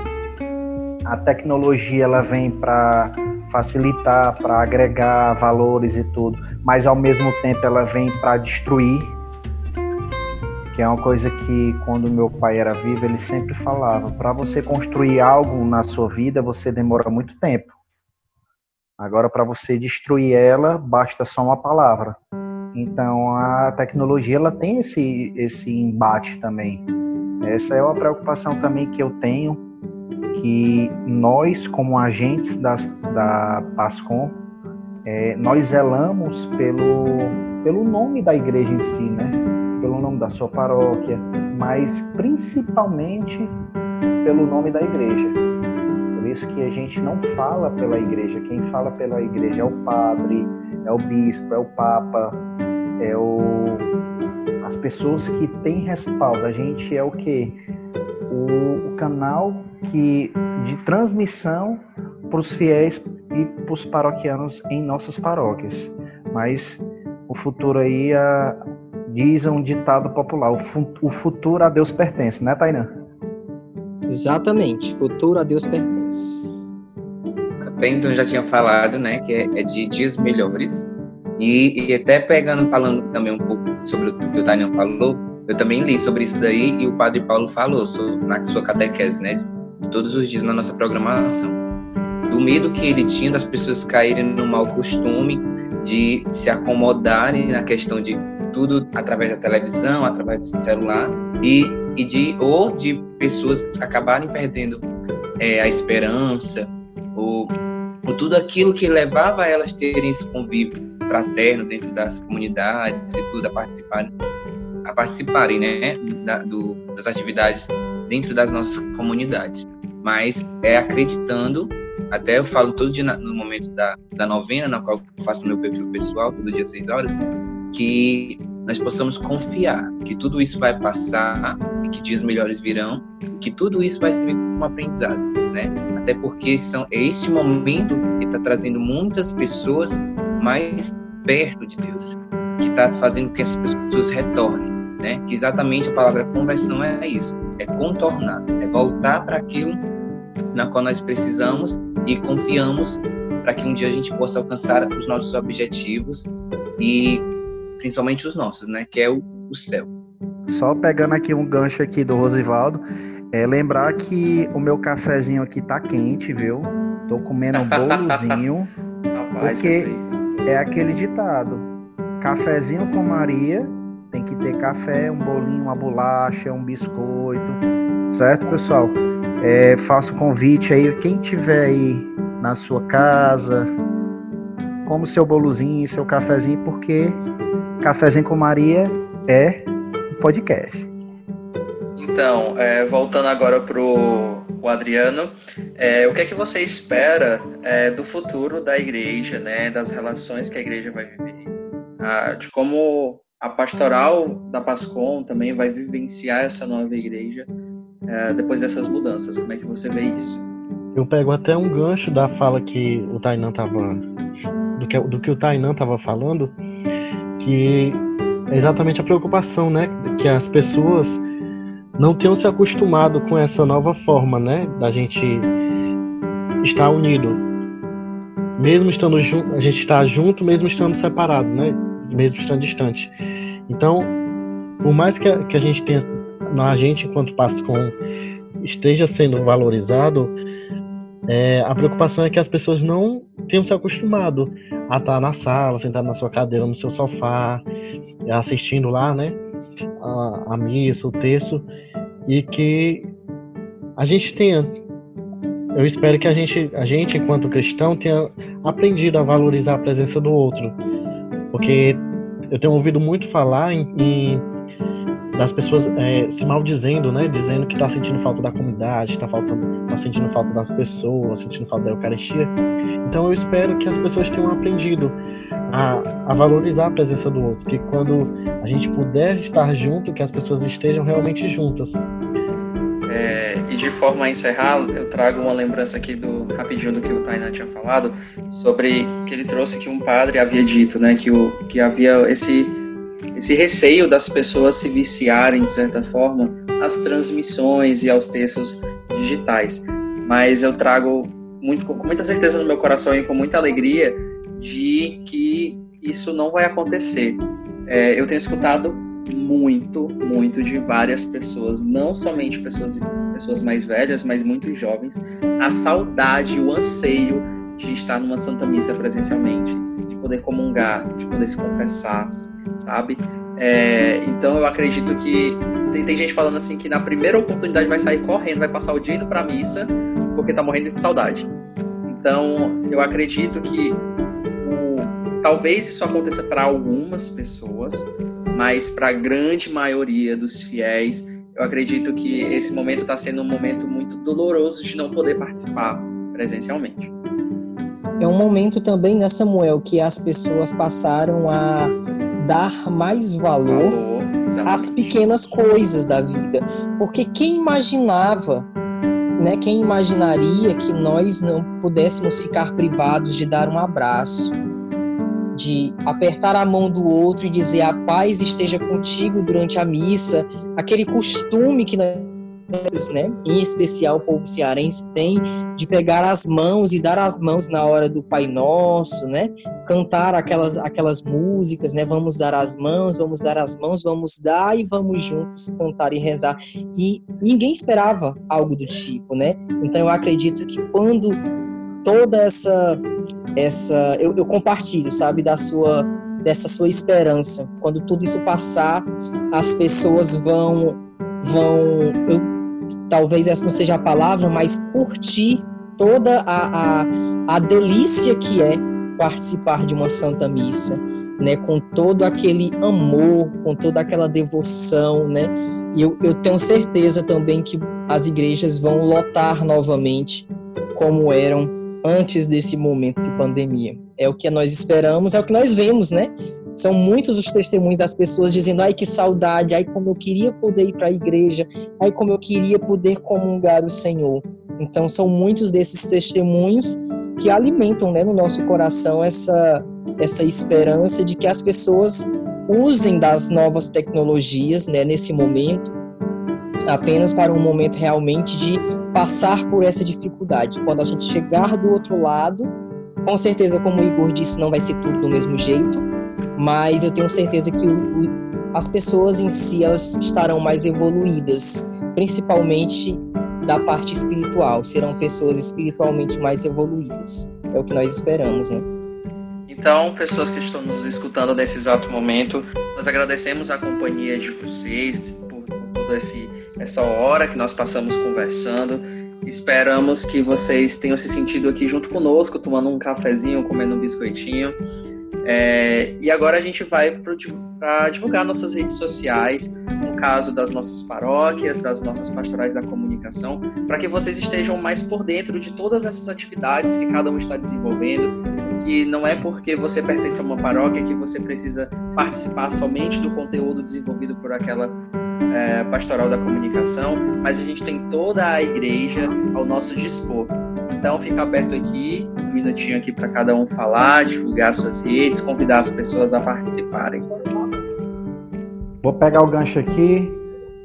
a tecnologia ela vem para facilitar, para agregar valores e tudo mas ao mesmo tempo ela vem para destruir, que é uma coisa que quando meu pai era vivo ele sempre falava: para você construir algo na sua vida você demora muito tempo. Agora para você destruir ela basta só uma palavra. Então a tecnologia ela tem esse esse embate também. Essa é uma preocupação também que eu tenho que nós como agentes das, da Pascom é, nós zelamos pelo, pelo nome da igreja em si, né? Pelo nome da sua paróquia, mas principalmente pelo nome da igreja. Por isso que a gente não fala pela igreja. Quem fala pela igreja é o padre, é o bispo, é o papa, é o as pessoas que têm respaldo. A gente é o que o, o canal que de transmissão para os fiéis e para os paroquianos em nossas paróquias. Mas o futuro aí a, diz um ditado popular: o, fu o futuro a Deus pertence, né, Tainan? Exatamente, futuro a Deus pertence. Até então já tinha falado, né, que é, é de dias melhores. E, e, até pegando, falando também um pouco sobre o que o Tainan falou, eu também li sobre isso daí e o Padre Paulo falou sobre, na sua catequese, né, todos os dias na nossa programação. Do medo que ele tinha das pessoas caírem no mau costume de se acomodarem na questão de tudo através da televisão, através do celular e, e de ou de pessoas acabarem perdendo é, a esperança ou, ou tudo aquilo que levava a elas terem esse convívio fraterno dentro das comunidades e tudo a participarem a participarem né da, do, das atividades dentro das nossas comunidades mas é acreditando até eu falo todo dia no momento da, da novena, na qual eu faço meu perfil pessoal, todo dia 6 horas, que nós possamos confiar que tudo isso vai passar e que dias melhores virão, que tudo isso vai servir como aprendizado, né? Até porque são, é esse momento que está trazendo muitas pessoas mais perto de Deus, que está fazendo com que essas pessoas retornem, né? Que exatamente a palavra conversão é isso, é contornar, é voltar para aquilo na qual nós precisamos e confiamos para que um dia a gente possa alcançar os nossos objetivos e principalmente os nossos, né? Que é o, o céu. Só pegando aqui um gancho aqui do Rosivaldo, é lembrar que o meu cafezinho aqui tá quente, viu? Tô comendo um bolozinho. Rapaz, Porque-. É aquele ditado: cafezinho com Maria tem que ter café, um bolinho, uma bolacha, um biscoito. Certo, pessoal? É, faço convite aí, quem tiver aí na sua casa, como seu bolozinho, seu cafezinho, porque Cafezinho com Maria é um podcast. Então, é, voltando agora pro o Adriano, é, o que é que você espera é, do futuro da igreja, né, das relações que a igreja vai viver, ah, de como a pastoral da Pascom também vai vivenciar essa nova igreja é, depois dessas mudanças. Como é que você vê isso? Eu pego até um gancho da fala que o Tainan tava. Do que, do que o Tainan tava falando, que é exatamente a preocupação, né? Que as pessoas não tenham se acostumado com essa nova forma, né? Da gente estar unido. Mesmo estando junto, a gente está junto, mesmo estando separado, né? Mesmo estando distante. Então, por mais que a, que a gente tenha, a gente enquanto Pascom esteja sendo valorizado, é, a preocupação é que as pessoas não tenham se acostumado a estar na sala, sentado na sua cadeira, no seu sofá, assistindo lá, né, a, a missa, o texto, e que a gente tenha, eu espero que a gente, a gente enquanto cristão tenha aprendido a valorizar a presença do outro, porque eu tenho ouvido muito falar em, em das pessoas é, se maldizendo, né? Dizendo que tá sentindo falta da comunidade, tá faltando, tá sentindo falta das pessoas, sentindo falta da Eucaristia. Então eu espero que as pessoas tenham aprendido a, a valorizar a presença do outro, que quando a gente puder estar junto, que as pessoas estejam realmente juntas. É, e de forma a encerrar, eu trago uma lembrança aqui do rapidinho do que o Tainan tinha falado sobre que ele trouxe que um padre havia dito, né, que o que havia esse esse receio das pessoas se viciarem de certa forma às transmissões e aos textos digitais. Mas eu trago muito, com muita certeza no meu coração e com muita alegria de que isso não vai acontecer. É, eu tenho escutado muito, muito de várias pessoas, não somente pessoas, pessoas mais velhas, mas muito jovens, a saudade, o anseio de estar numa Santa Missa presencialmente, de poder comungar, de poder se confessar, sabe? É, então eu acredito que tem, tem, gente falando assim que na primeira oportunidade vai sair correndo, vai passar o dia indo pra missa, porque tá morrendo de saudade. Então eu acredito que talvez isso aconteça para algumas pessoas, mas para a grande maioria dos fiéis, eu acredito que esse momento está sendo um momento muito doloroso de não poder participar presencialmente. É um momento também, né, Samuel, que as pessoas passaram a dar mais valor, valor às pequenas coisas da vida. Porque quem imaginava, né, quem imaginaria que nós não pudéssemos ficar privados de dar um abraço, de apertar a mão do outro e dizer a paz esteja contigo durante a missa, aquele costume que nós, né, em especial o povo cearense tem de pegar as mãos e dar as mãos na hora do Pai Nosso, né, cantar aquelas aquelas músicas, né, vamos dar as mãos, vamos dar as mãos, vamos dar e vamos juntos cantar e rezar. E ninguém esperava algo do tipo, né? Então eu acredito que quando toda essa essa eu, eu, compartilho, sabe, da sua dessa sua esperança. Quando tudo isso passar, as pessoas vão vão eu, talvez essa não seja a palavra, mas curtir toda a, a, a delícia que é participar de uma santa missa, né, com todo aquele amor, com toda aquela devoção, né? E eu, eu tenho certeza também que as igrejas vão lotar novamente como eram antes desse momento de pandemia. É o que nós esperamos, é o que nós vemos, né? São muitos os testemunhos das pessoas dizendo: ai, que saudade, ai, como eu queria poder ir para a igreja, ai, como eu queria poder comungar o Senhor. Então, são muitos desses testemunhos que alimentam né, no nosso coração essa, essa esperança de que as pessoas usem das novas tecnologias né, nesse momento apenas para um momento realmente de passar por essa dificuldade. Quando a gente chegar do outro lado, com certeza, como o Igor disse, não vai ser tudo do mesmo jeito, mas eu tenho certeza que o, o, as pessoas em si elas estarão mais evoluídas, principalmente da parte espiritual, serão pessoas espiritualmente mais evoluídas. É o que nós esperamos, né? Então, pessoas que estão nos escutando nesse exato momento, nós agradecemos a companhia de vocês por, por toda esse, essa hora que nós passamos conversando. Esperamos que vocês tenham se sentido aqui junto conosco, tomando um cafezinho, comendo um biscoitinho. É, e agora a gente vai para divulgar nossas redes sociais, no caso das nossas paróquias, das nossas pastorais da comunicação, para que vocês estejam mais por dentro de todas essas atividades que cada um está desenvolvendo. Que não é porque você pertence a uma paróquia que você precisa participar somente do conteúdo desenvolvido por aquela é, pastoral da comunicação, mas a gente tem toda a igreja ao nosso dispor. Então fica aberto aqui, um minutinho aqui para cada um falar, divulgar suas redes, convidar as pessoas a participarem. Vou pegar o gancho aqui.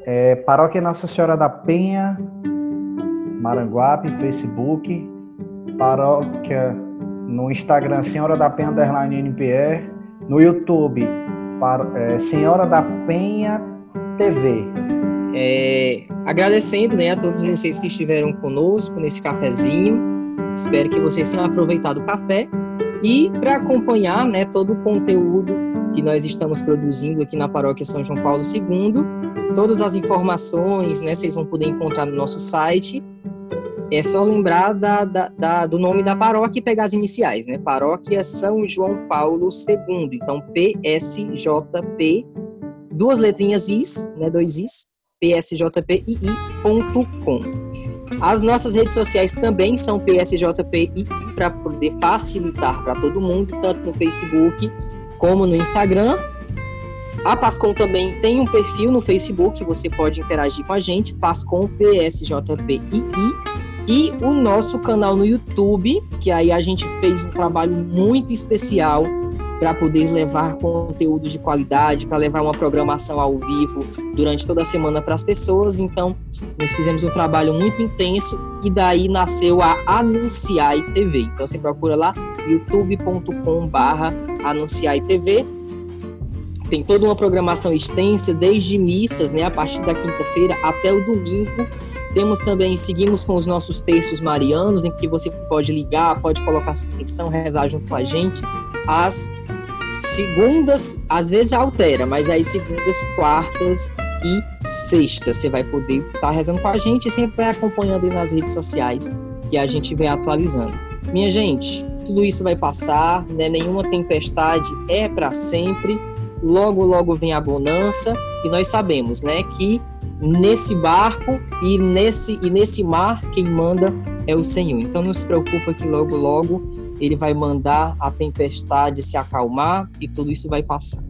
É, Paróquia Nossa Senhora da Penha, Maranguape, Facebook. Paróquia no Instagram, Senhora da Penha Underline NPR. No YouTube, para, é, Senhora da Penha TV. É, agradecendo né, a todos vocês que estiveram conosco nesse cafezinho. Espero que vocês tenham aproveitado o café. E para acompanhar né, todo o conteúdo que nós estamos produzindo aqui na Paróquia São João Paulo II, todas as informações né, vocês vão poder encontrar no nosso site. É só lembrar da, da, da, do nome da paróquia e pegar as iniciais, né? Paróquia São João Paulo II. Então, PSJP duas letrinhas is, né, dois is, psjpii.com. As nossas redes sociais também são psjpii para poder facilitar para todo mundo, tanto no Facebook como no Instagram. A Pascom também tem um perfil no Facebook, você pode interagir com a gente, Pascom PSJPI. E o nosso canal no YouTube, que aí a gente fez um trabalho muito especial para poder levar conteúdo de qualidade, para levar uma programação ao vivo durante toda a semana para as pessoas. Então, nós fizemos um trabalho muito intenso e daí nasceu a Anunciai TV. Então, você procura lá youtube.com/barra Anunciai TV. Tem toda uma programação extensa, desde missas, né, a partir da quinta-feira até o domingo. Temos também, seguimos com os nossos textos marianos, em que você pode ligar, pode colocar sua atenção, rezar junto com a gente. As segundas, às vezes altera, mas aí segundas, quartas e sextas você vai poder estar tá rezando com a gente e sempre vai acompanhando aí nas redes sociais que a gente vem atualizando. Minha gente, tudo isso vai passar, né? Nenhuma tempestade é para sempre. Logo, logo vem a bonança e nós sabemos, né, que nesse barco e nesse e nesse mar quem manda é o Senhor. Então não se preocupa que logo, logo ele vai mandar a tempestade se acalmar e tudo isso vai passar.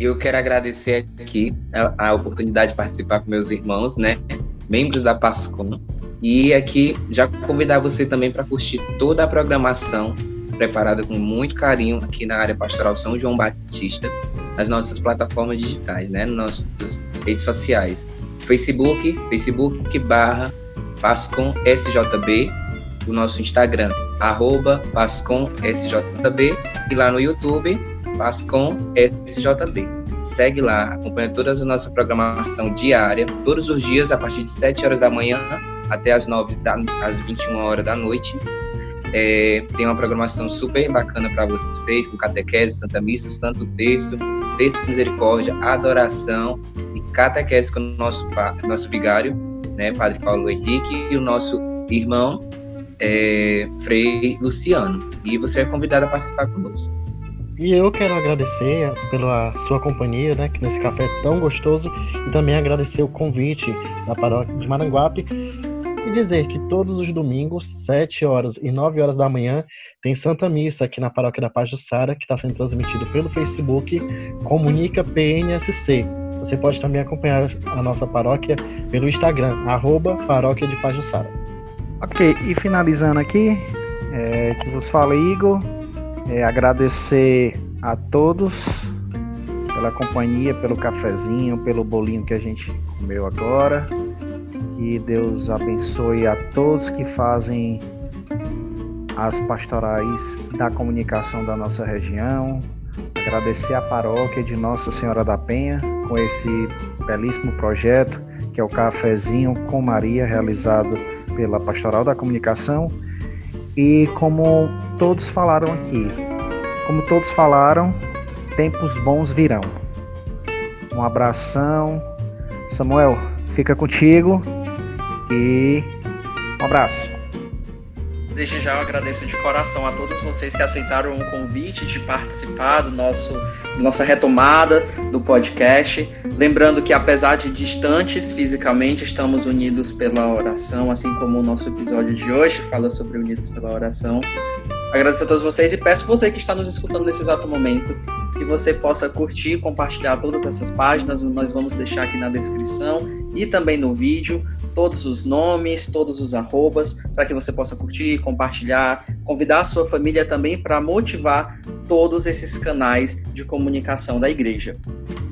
Eu quero agradecer aqui a, a oportunidade de participar com meus irmãos, né, membros da PASCOM, e aqui já convidar você também para curtir toda a programação preparada com muito carinho aqui na área pastoral São João Batista, nas nossas plataformas digitais, né, nas nossas redes sociais. Facebook, Facebook barra Pascom SJB, o nosso Instagram, arroba PascomSJB, e lá no YouTube, PascomSJB. Segue lá, acompanha toda a nossa programação diária, todos os dias, a partir de 7 horas da manhã até as 9 da, às 21 horas da noite. É, tem uma programação super bacana para vocês, com catequese, Santa Missa, Santo Texto, Texto de Misericórdia, adoração e catequese com o nosso, nosso vigário, né, Padre Paulo Henrique, e o nosso irmão é, Frei Luciano. E você é convidado a participar conosco. E eu quero agradecer pela sua companhia, né, nesse café tão gostoso, e também agradecer o convite da paróquia de Maranguape e dizer que todos os domingos, 7 horas e 9 horas da manhã, tem Santa Missa aqui na Paróquia da Paz do Sara, que está sendo transmitido pelo Facebook Comunica PNSC. Você pode também acompanhar a nossa paróquia pelo Instagram, arroba Paróquia de Paz do Sara. Ok, e finalizando aqui, é, que vos fala Igor, é, agradecer a todos pela companhia, pelo cafezinho, pelo bolinho que a gente comeu agora. Que Deus abençoe a todos que fazem as pastorais da comunicação da nossa região. Agradecer a paróquia de Nossa Senhora da Penha com esse belíssimo projeto que é o Cafezinho com Maria, realizado pela Pastoral da Comunicação. E como todos falaram aqui, como todos falaram, tempos bons virão. Um abração. Samuel, fica contigo e um abraço. Desde já eu agradeço de coração a todos vocês que aceitaram o convite de participar do nosso nossa retomada do podcast. Lembrando que apesar de distantes fisicamente, estamos unidos pela oração, assim como o nosso episódio de hoje fala sobre unidos pela oração. Agradeço a todos vocês e peço você que está nos escutando nesse exato momento que você possa curtir compartilhar todas essas páginas. Nós vamos deixar aqui na descrição e também no vídeo todos os nomes, todos os arrobas, para que você possa curtir, compartilhar, convidar a sua família também para motivar todos esses canais de comunicação da igreja.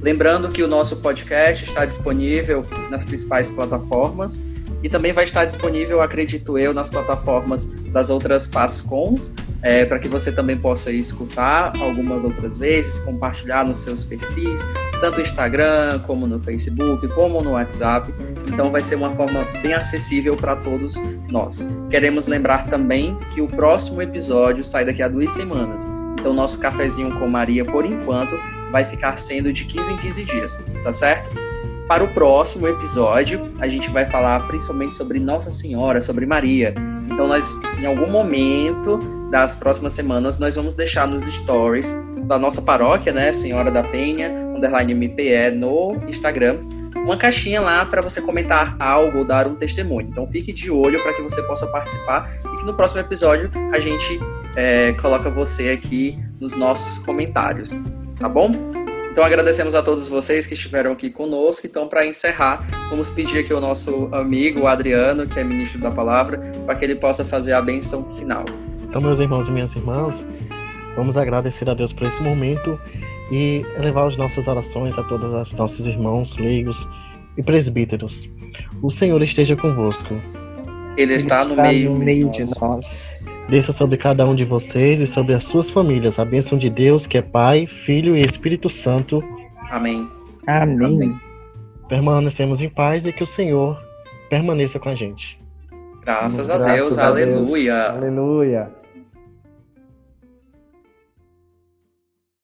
Lembrando que o nosso podcast está disponível nas principais plataformas e também vai estar disponível, acredito eu, nas plataformas das outras PASCONs, é, para que você também possa escutar algumas outras vezes, compartilhar nos seus perfis, tanto no Instagram, como no Facebook, como no WhatsApp. Então vai ser uma forma bem acessível para todos nós. Queremos lembrar também que o próximo episódio sai daqui a duas semanas. Então nosso cafezinho com Maria, por enquanto, vai ficar sendo de 15 em 15 dias, tá certo? Para o próximo episódio, a gente vai falar principalmente sobre Nossa Senhora, sobre Maria. Então, nós, em algum momento das próximas semanas, nós vamos deixar nos stories da nossa paróquia, né, Senhora da Penha, underline MPE, no Instagram, uma caixinha lá para você comentar algo ou dar um testemunho. Então, fique de olho para que você possa participar e que no próximo episódio a gente é, coloca você aqui nos nossos comentários, tá bom? Então agradecemos a todos vocês que estiveram aqui conosco. Então, para encerrar, vamos pedir aqui ao nosso amigo Adriano, que é ministro da palavra, para que ele possa fazer a benção final. Então, meus irmãos e minhas irmãs, vamos agradecer a Deus por esse momento e elevar as nossas orações a todos os nossos irmãos leigos e presbíteros. O Senhor esteja convosco. Ele está, Ele no meio, no meio de de nós. Desça sobre cada um de vocês e sobre as suas famílias a bênção de Deus, que é Pai, Filho e Espírito Santo. Amém. Amém. Amém. Permanecemos em paz e que o Senhor permaneça com a gente. Graças a Graças Deus. a Deus. Aleluia. Aleluia.